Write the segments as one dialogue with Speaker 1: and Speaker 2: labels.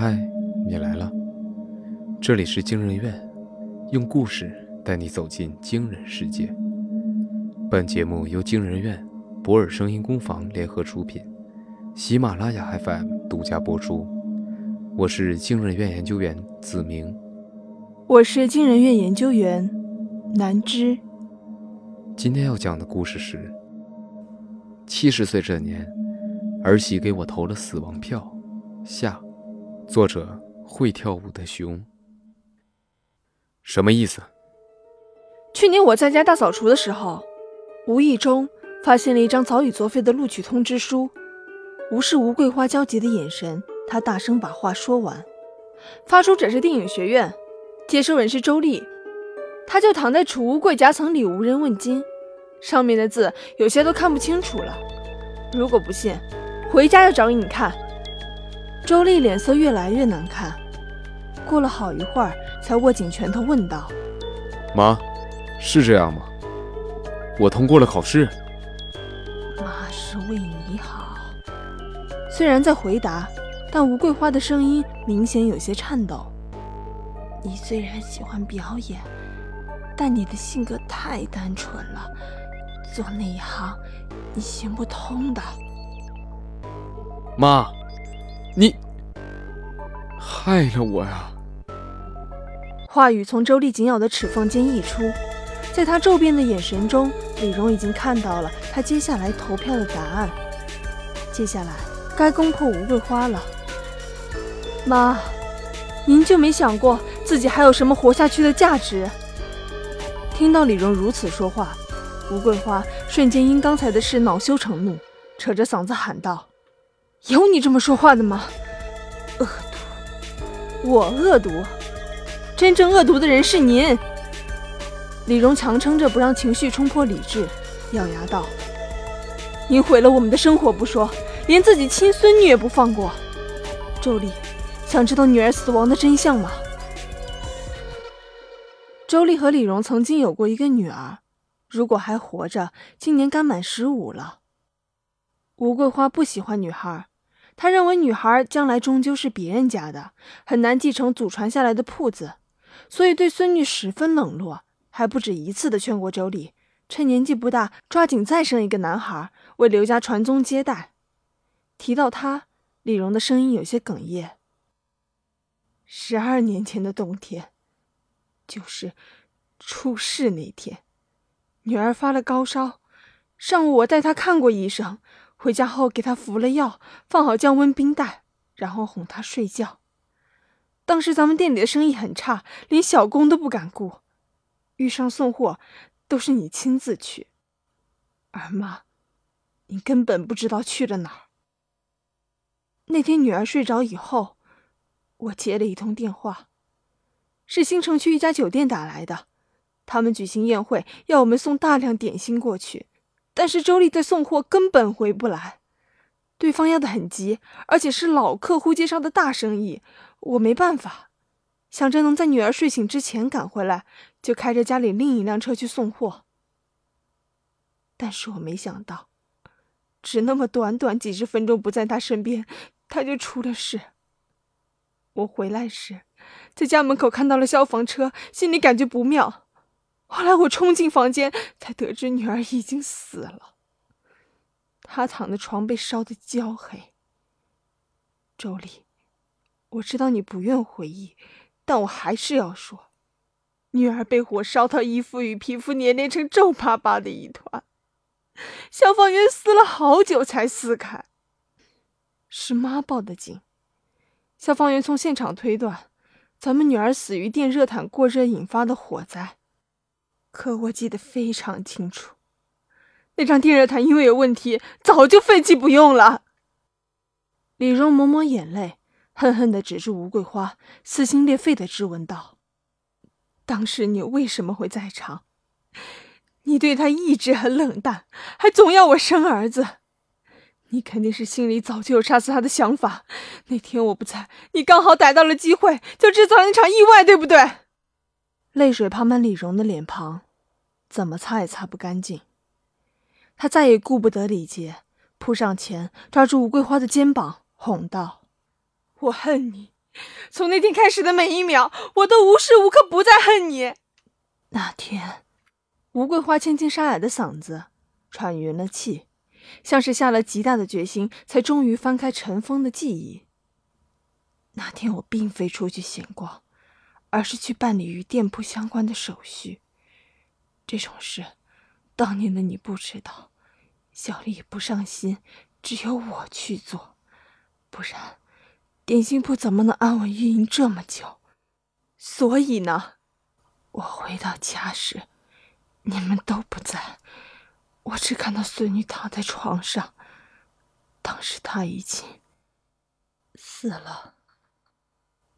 Speaker 1: 嗨，你来了。这里是惊人院，用故事带你走进惊人世界。本节目由惊人院、博尔声音工坊联合出品，喜马拉雅 FM 独家播出。我是惊人院研究员子明，
Speaker 2: 我是惊人院研究员南芝。
Speaker 1: 今天要讲的故事是：七十岁这年，儿媳给我投了死亡票。下，作者会跳舞的熊。什么意思？
Speaker 2: 去年我在家大扫除的时候，无意中发现了一张早已作废的录取通知书。无视吴桂花焦急的眼神，他大声把话说完。发出者是电影学院，接收人是周丽。他就躺在储物柜夹层里，无人问津。上面的字有些都看不清楚了。如果不信，回家就找给你看。周丽脸色越来越难看，过了好一会儿，才握紧拳头问道：“
Speaker 1: 妈，是这样吗？我通过了考试。”“
Speaker 2: 妈是为你好。”虽然在回答，但吴桂花的声音明显有些颤抖。“你虽然喜欢表演，但你的性格太单纯了，做那一行你行不通的。”
Speaker 1: 妈。你害了我呀！
Speaker 2: 话语从周丽紧咬的齿缝间溢出，在他骤变的眼神中，李荣已经看到了他接下来投票的答案。接下来该攻破吴桂花了。妈，您就没想过自己还有什么活下去的价值？听到李荣如此说话，吴桂花瞬间因刚才的事恼羞成怒，扯着嗓子喊道。有你这么说话的吗？恶毒！我恶毒？真正恶毒的人是您。李荣强撑着不让情绪冲破理智，咬牙道：“您毁了我们的生活不说，连自己亲孙女也不放过。周丽，想知道女儿死亡的真相吗？”周丽和李荣曾经有过一个女儿，如果还活着，今年刚满十五了。吴桂花不喜欢女孩。他认为女孩将来终究是别人家的，很难继承祖传下来的铺子，所以对孙女十分冷落，还不止一次的劝过周丽，趁年纪不大，抓紧再生一个男孩，为刘家传宗接代。提到他，李荣的声音有些哽咽。十二年前的冬天，就是出事那天，女儿发了高烧，上午我带她看过医生。回家后给他服了药，放好降温冰袋，然后哄他睡觉。当时咱们店里的生意很差，连小工都不敢雇，遇上送货都是你亲自去。儿妈，你根本不知道去了哪儿。那天女儿睡着以后，我接了一通电话，是新城区一家酒店打来的，他们举行宴会，要我们送大量点心过去。但是周丽在送货，根本回不来。对方要的很急，而且是老客户介绍的大生意，我没办法。想着能在女儿睡醒之前赶回来，就开着家里另一辆车去送货。但是我没想到，只那么短短几十分钟不在她身边，她就出了事。我回来时，在家门口看到了消防车，心里感觉不妙。后来我冲进房间，才得知女儿已经死了。她躺的床被烧得焦黑。周丽，我知道你不愿回忆，但我还是要说，女儿被火烧到衣服与皮肤粘连成皱巴巴的一团，消防员撕了好久才撕开。是妈报的警，消防员从现场推断，咱们女儿死于电热毯过热引发的火灾。可我记得非常清楚，那张电热毯因为有问题，早就废弃不用了。李荣抹抹眼泪，恨恨地指着吴桂花，撕心裂肺地质问道：“当时你为什么会在场？你对他一直很冷淡，还总要我生儿子。你肯定是心里早就有杀死他的想法。那天我不在，你刚好逮到了机会，就制造了那场意外，对不对？”泪水爬满李荣的脸庞。怎么擦也擦不干净。他再也顾不得礼节，扑上前抓住吴桂花的肩膀，哄道：“我恨你，从那天开始的每一秒，我都无时无刻不在恨你。那天，吴桂花千金沙哑的嗓子喘匀了气，像是下了极大的决心，才终于翻开尘封的记忆。那天我并非出去闲逛，而是去办理与店铺相关的手续。这种事，当年的你不知道，小丽不上心，只有我去做，不然。点心铺怎么能安稳运营这么久？所以呢，我回到家时，你们都不在，我只看到孙女躺在床上，当时她已经死了。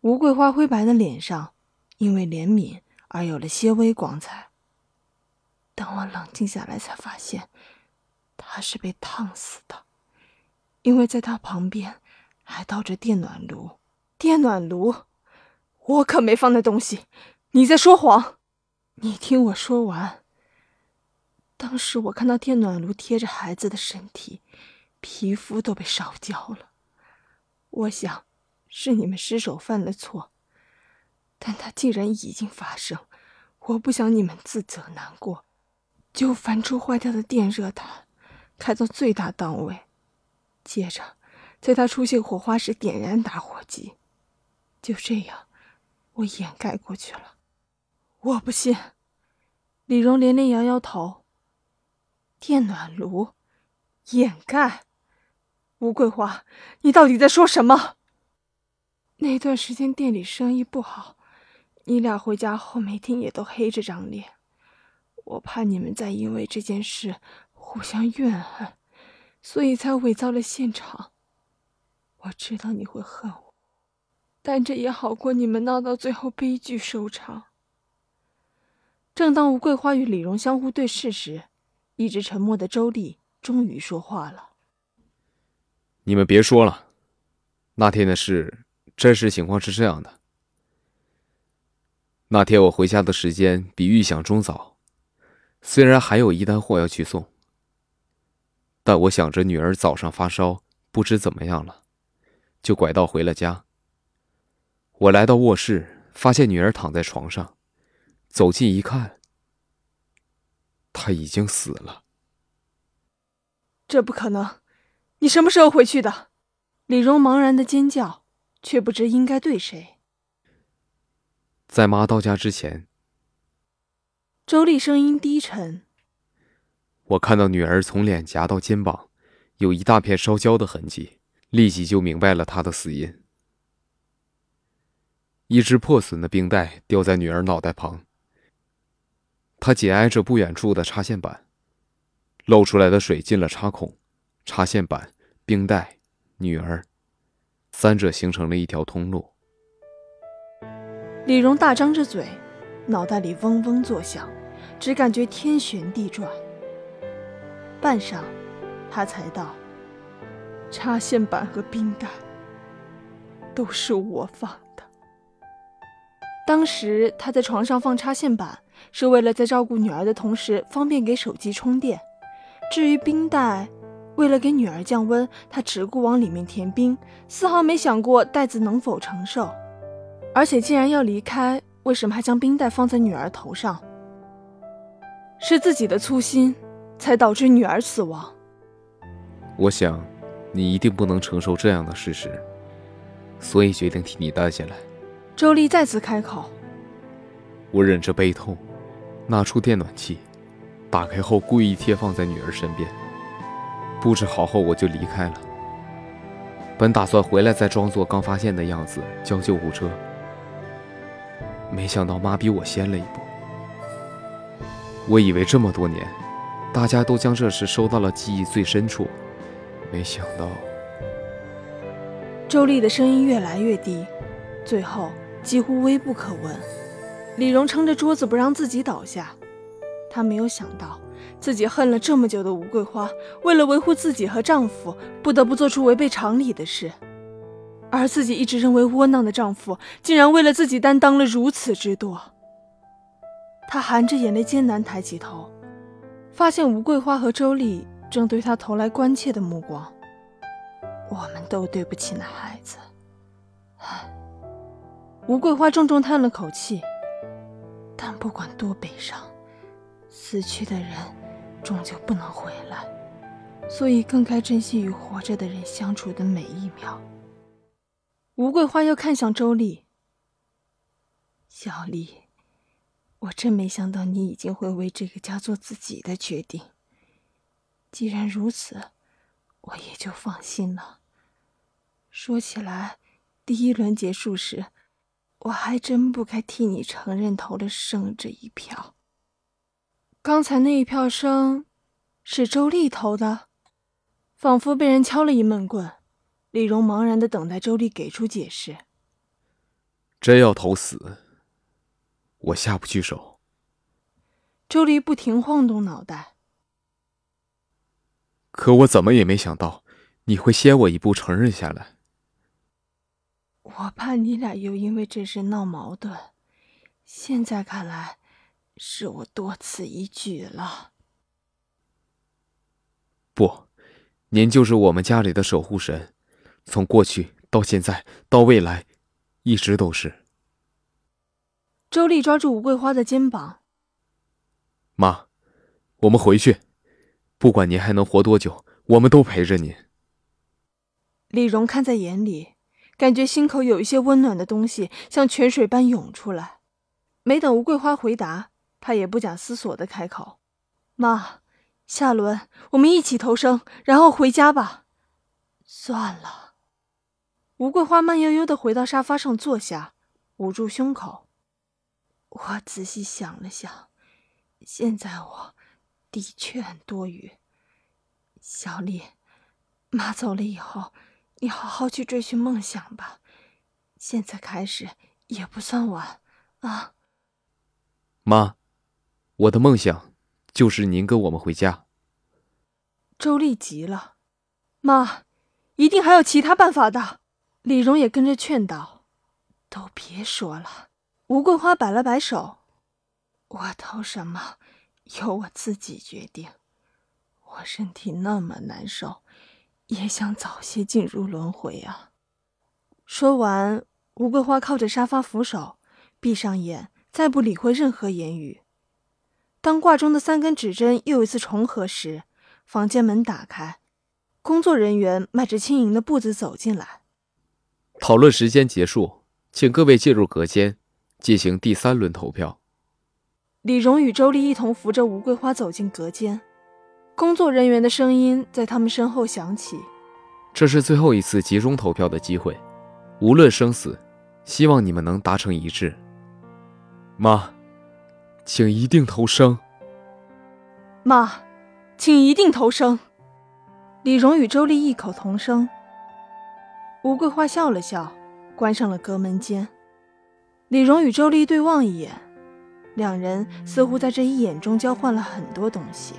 Speaker 2: 吴桂花灰白的脸上，因为怜悯而有了些微光彩。等我冷静下来，才发现，他是被烫死的，因为在他旁边。还倒着电暖炉，电暖炉，我可没放那东西。你在说谎。你听我说完。当时我看到电暖炉贴着孩子的身体，皮肤都被烧焦了。我想，是你们失手犯了错。但它既然已经发生，我不想你们自责难过，就翻出坏掉的电热毯，开到最大档位，接着。在他出现火花时点燃打火机，就这样，我掩盖过去了。我不信。李荣连连摇摇头。电暖炉，掩盖。吴桂花，你到底在说什么？那段时间店里生意不好，你俩回家后每天也都黑着张脸。我怕你们再因为这件事互相怨恨，所以才伪造了现场。我知道你会恨我，但这也好过你们闹到最后悲剧收场。正当吴桂花与李荣相互对视时，一直沉默的周丽终于说话了：“
Speaker 1: 你们别说了，那天的事，真实情况是这样的。那天我回家的时间比预想中早，虽然还有一单货要去送，但我想着女儿早上发烧，不知怎么样了。”就拐道回了家。我来到卧室，发现女儿躺在床上，走近一看，她已经死了。
Speaker 2: 这不可能！你什么时候回去的？李荣茫然的尖叫，却不知应该对谁。
Speaker 1: 在妈到家之前。
Speaker 2: 周丽声音低沉。
Speaker 1: 我看到女儿从脸颊到肩膀，有一大片烧焦的痕迹。立即就明白了她的死因。一只破损的冰袋掉在女儿脑袋旁，她紧挨着不远处的插线板，漏出来的水进了插孔，插线板、冰袋、女儿，三者形成了一条通路。
Speaker 2: 李荣大张着嘴，脑袋里嗡嗡作响，只感觉天旋地转。半晌，他才道。插线板和冰袋都是我放的。当时他在床上放插线板，是为了在照顾女儿的同时方便给手机充电。至于冰袋，为了给女儿降温，他只顾往里面填冰，丝毫没想过袋子能否承受。而且既然要离开，为什么还将冰袋放在女儿头上？是自己的粗心，才导致女儿死亡。
Speaker 1: 我想。你一定不能承受这样的事实，所以决定替你担下来。
Speaker 2: 周丽再次开口：“
Speaker 1: 我忍着悲痛，拿出电暖气，打开后故意贴放在女儿身边。布置好后我就离开了。本打算回来再装作刚发现的样子叫救护车，没想到妈比我先了一步。我以为这么多年，大家都将这事收到了记忆最深处。”没想到，
Speaker 2: 周丽的声音越来越低，最后几乎微不可闻。李荣撑着桌子不让自己倒下，她没有想到自己恨了这么久的吴桂花，为了维护自己和丈夫，不得不做出违背常理的事，而自己一直认为窝囊的丈夫，竟然为了自己担当了如此之多。他含着眼泪艰难抬起头，发现吴桂花和周丽。正对他投来关切的目光。我们都对不起那孩子，吴桂花重重叹了口气。但不管多悲伤，死去的人终究不能回来，所以更该珍惜与活着的人相处的每一秒。吴桂花又看向周丽：“小丽，我真没想到你已经会为这个家做自己的决定。既然如此，我也就放心了。说起来，第一轮结束时……”我还真不该替你承认投了生这一票。刚才那一票生，是周丽投的，仿佛被人敲了一闷棍。李荣茫然的等待周丽给出解释。
Speaker 1: 真要投死，我下不去手。
Speaker 2: 周丽不停晃动脑袋。
Speaker 1: 可我怎么也没想到，你会先我一步承认下来。
Speaker 2: 我怕你俩又因为这事闹矛盾，现在看来，是我多此一举了。
Speaker 1: 不，您就是我们家里的守护神，从过去到现在到未来，一直都是。
Speaker 2: 周丽抓住吴桂花的肩膀：“
Speaker 1: 妈，我们回去，不管您还能活多久，我们都陪着您。”
Speaker 2: 李荣看在眼里。感觉心口有一些温暖的东西像泉水般涌出来。没等吴桂花回答，他也不假思索的开口：“妈，下轮我们一起投生，然后回家吧。”算了。吴桂花慢悠悠的回到沙发上坐下，捂住胸口。我仔细想了想，现在我的确很多余。小丽，妈走了以后。你好好去追寻梦想吧，现在开始也不算晚，啊。
Speaker 1: 妈，我的梦想就是您跟我们回家。
Speaker 2: 周丽急了，妈，一定还有其他办法的。李荣也跟着劝道：“都别说了。”吴桂花摆了摆手：“我投什么，由我自己决定。我身体那么难受。”也想早些进入轮回啊！说完，吴桂花靠着沙发扶手，闭上眼，再不理会任何言语。当挂钟的三根指针又一次重合时，房间门打开，工作人员迈着轻盈的步子走进来。
Speaker 1: 讨论时间结束，请各位进入隔间，进行第三轮投票。
Speaker 2: 李荣与周丽一同扶着吴桂花走进隔间。工作人员的声音在他们身后响起：“
Speaker 1: 这是最后一次集中投票的机会，无论生死，希望你们能达成一致。”妈，请一定投生。
Speaker 2: 妈，请一定投生。李荣与周丽异口同声。吴桂花笑了笑，关上了隔门间。李荣与周丽对望一眼，两人似乎在这一眼中交换了很多东西。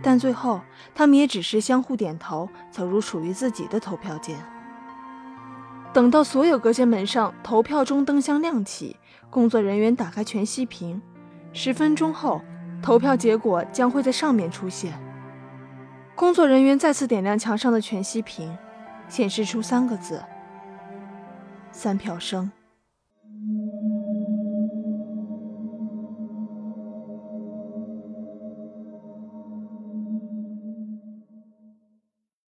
Speaker 2: 但最后，他们也只是相互点头，走入属于自己的投票间。等到所有隔间门上投票中灯箱亮起，工作人员打开全息屏，十分钟后，投票结果将会在上面出现。工作人员再次点亮墙上的全息屏，显示出三个字：三票生。